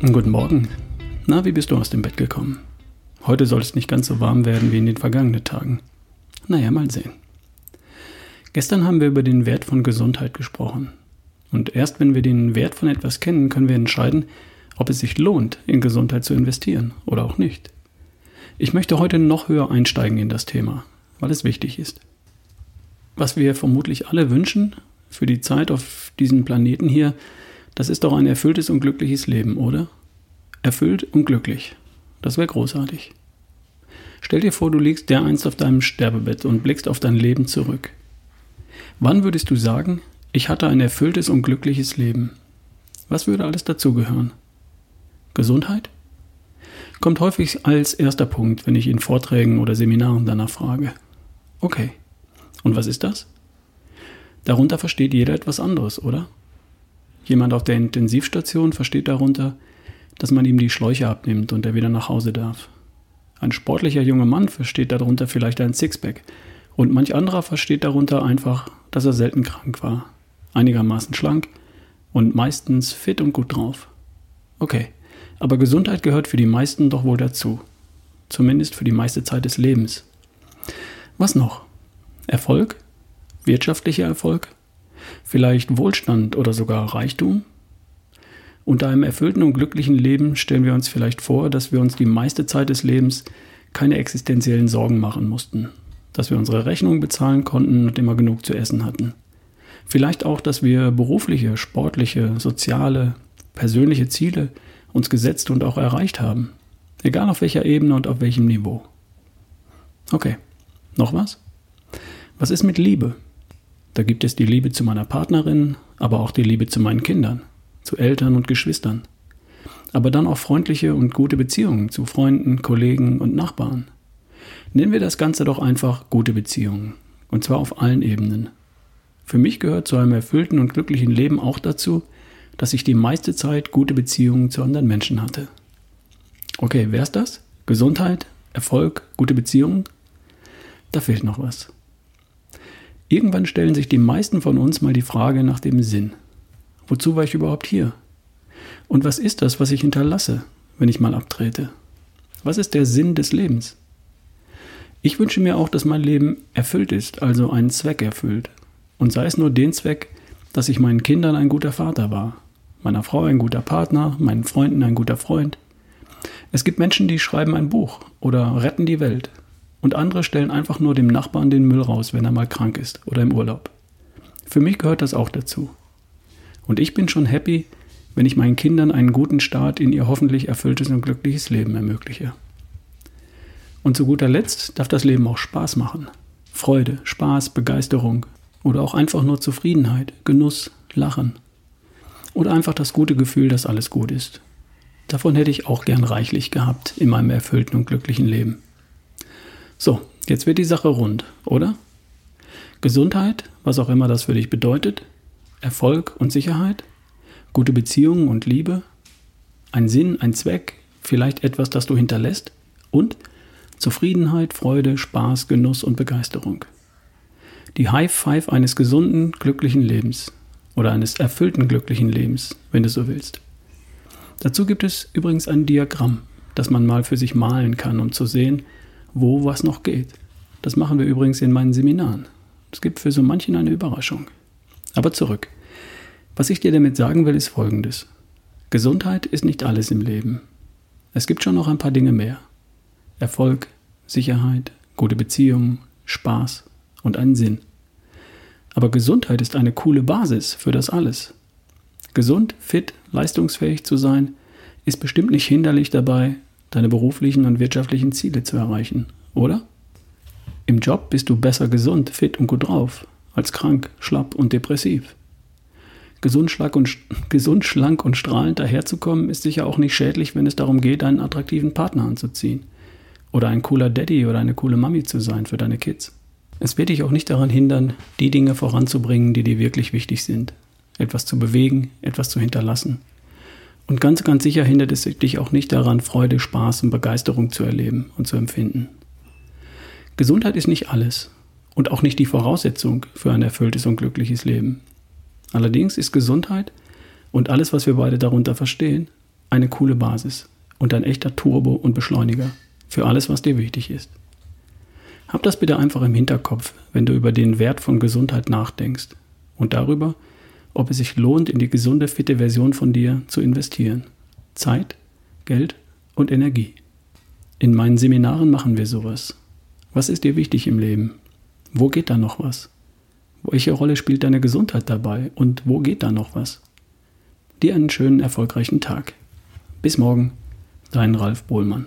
Guten Morgen. Na, wie bist du aus dem Bett gekommen? Heute soll es nicht ganz so warm werden wie in den vergangenen Tagen. Naja, mal sehen. Gestern haben wir über den Wert von Gesundheit gesprochen. Und erst wenn wir den Wert von etwas kennen, können wir entscheiden, ob es sich lohnt, in Gesundheit zu investieren oder auch nicht. Ich möchte heute noch höher einsteigen in das Thema, weil es wichtig ist. Was wir vermutlich alle wünschen für die Zeit auf diesem Planeten hier, das ist doch ein erfülltes und glückliches Leben, oder? Erfüllt und glücklich. Das wäre großartig. Stell dir vor, du liegst dereinst auf deinem Sterbebett und blickst auf dein Leben zurück. Wann würdest du sagen, ich hatte ein erfülltes und glückliches Leben? Was würde alles dazugehören? Gesundheit? Kommt häufig als erster Punkt, wenn ich in Vorträgen oder Seminaren danach frage. Okay. Und was ist das? Darunter versteht jeder etwas anderes, oder? Jemand auf der Intensivstation versteht darunter, dass man ihm die Schläuche abnimmt und er wieder nach Hause darf. Ein sportlicher junger Mann versteht darunter vielleicht ein Sixpack und manch anderer versteht darunter einfach, dass er selten krank war, einigermaßen schlank und meistens fit und gut drauf. Okay, aber Gesundheit gehört für die meisten doch wohl dazu. Zumindest für die meiste Zeit des Lebens. Was noch? Erfolg? Wirtschaftlicher Erfolg? Vielleicht Wohlstand oder sogar Reichtum? Unter einem erfüllten und glücklichen Leben stellen wir uns vielleicht vor, dass wir uns die meiste Zeit des Lebens keine existenziellen Sorgen machen mussten, dass wir unsere Rechnungen bezahlen konnten und immer genug zu essen hatten. Vielleicht auch, dass wir berufliche, sportliche, soziale, persönliche Ziele uns gesetzt und auch erreicht haben. Egal auf welcher Ebene und auf welchem Niveau. Okay, noch was? Was ist mit Liebe? Da gibt es die Liebe zu meiner Partnerin, aber auch die Liebe zu meinen Kindern zu Eltern und Geschwistern. Aber dann auch freundliche und gute Beziehungen zu Freunden, Kollegen und Nachbarn. Nennen wir das Ganze doch einfach gute Beziehungen. Und zwar auf allen Ebenen. Für mich gehört zu einem erfüllten und glücklichen Leben auch dazu, dass ich die meiste Zeit gute Beziehungen zu anderen Menschen hatte. Okay, wer ist das? Gesundheit, Erfolg, gute Beziehungen? Da fehlt noch was. Irgendwann stellen sich die meisten von uns mal die Frage nach dem Sinn. Wozu war ich überhaupt hier? Und was ist das, was ich hinterlasse, wenn ich mal abtrete? Was ist der Sinn des Lebens? Ich wünsche mir auch, dass mein Leben erfüllt ist, also einen Zweck erfüllt. Und sei es nur den Zweck, dass ich meinen Kindern ein guter Vater war, meiner Frau ein guter Partner, meinen Freunden ein guter Freund. Es gibt Menschen, die schreiben ein Buch oder retten die Welt. Und andere stellen einfach nur dem Nachbarn den Müll raus, wenn er mal krank ist oder im Urlaub. Für mich gehört das auch dazu. Und ich bin schon happy, wenn ich meinen Kindern einen guten Start in ihr hoffentlich erfülltes und glückliches Leben ermögliche. Und zu guter Letzt darf das Leben auch Spaß machen. Freude, Spaß, Begeisterung oder auch einfach nur Zufriedenheit, Genuss, Lachen. Oder einfach das gute Gefühl, dass alles gut ist. Davon hätte ich auch gern reichlich gehabt in meinem erfüllten und glücklichen Leben. So, jetzt wird die Sache rund, oder? Gesundheit, was auch immer das für dich bedeutet, Erfolg und Sicherheit, gute Beziehungen und Liebe, ein Sinn, ein Zweck, vielleicht etwas, das du hinterlässt und Zufriedenheit, Freude, Spaß, Genuss und Begeisterung. Die High Five eines gesunden, glücklichen Lebens oder eines erfüllten, glücklichen Lebens, wenn du so willst. Dazu gibt es übrigens ein Diagramm, das man mal für sich malen kann, um zu sehen, wo was noch geht. Das machen wir übrigens in meinen Seminaren. Es gibt für so manchen eine Überraschung. Aber zurück. Was ich dir damit sagen will, ist Folgendes. Gesundheit ist nicht alles im Leben. Es gibt schon noch ein paar Dinge mehr. Erfolg, Sicherheit, gute Beziehungen, Spaß und einen Sinn. Aber Gesundheit ist eine coole Basis für das alles. Gesund, fit, leistungsfähig zu sein, ist bestimmt nicht hinderlich dabei, deine beruflichen und wirtschaftlichen Ziele zu erreichen, oder? Im Job bist du besser gesund, fit und gut drauf als krank, schlapp und depressiv. Gesund, schlank und, gesund, schlank und strahlend daherzukommen, ist sicher auch nicht schädlich, wenn es darum geht, einen attraktiven Partner anzuziehen. Oder ein cooler Daddy oder eine coole Mami zu sein für deine Kids. Es wird dich auch nicht daran hindern, die Dinge voranzubringen, die dir wirklich wichtig sind. Etwas zu bewegen, etwas zu hinterlassen. Und ganz, ganz sicher hindert es dich auch nicht daran, Freude, Spaß und Begeisterung zu erleben und zu empfinden. Gesundheit ist nicht alles und auch nicht die Voraussetzung für ein erfülltes und glückliches Leben. Allerdings ist Gesundheit und alles, was wir beide darunter verstehen, eine coole Basis und ein echter Turbo und Beschleuniger für alles, was dir wichtig ist. Hab das bitte einfach im Hinterkopf, wenn du über den Wert von Gesundheit nachdenkst und darüber, ob es sich lohnt, in die gesunde, fitte Version von dir zu investieren. Zeit, Geld und Energie. In meinen Seminaren machen wir sowas. Was ist dir wichtig im Leben? Wo geht da noch was? Welche Rolle spielt deine Gesundheit dabei und wo geht da noch was? Dir einen schönen, erfolgreichen Tag. Bis morgen, dein Ralf Bohlmann.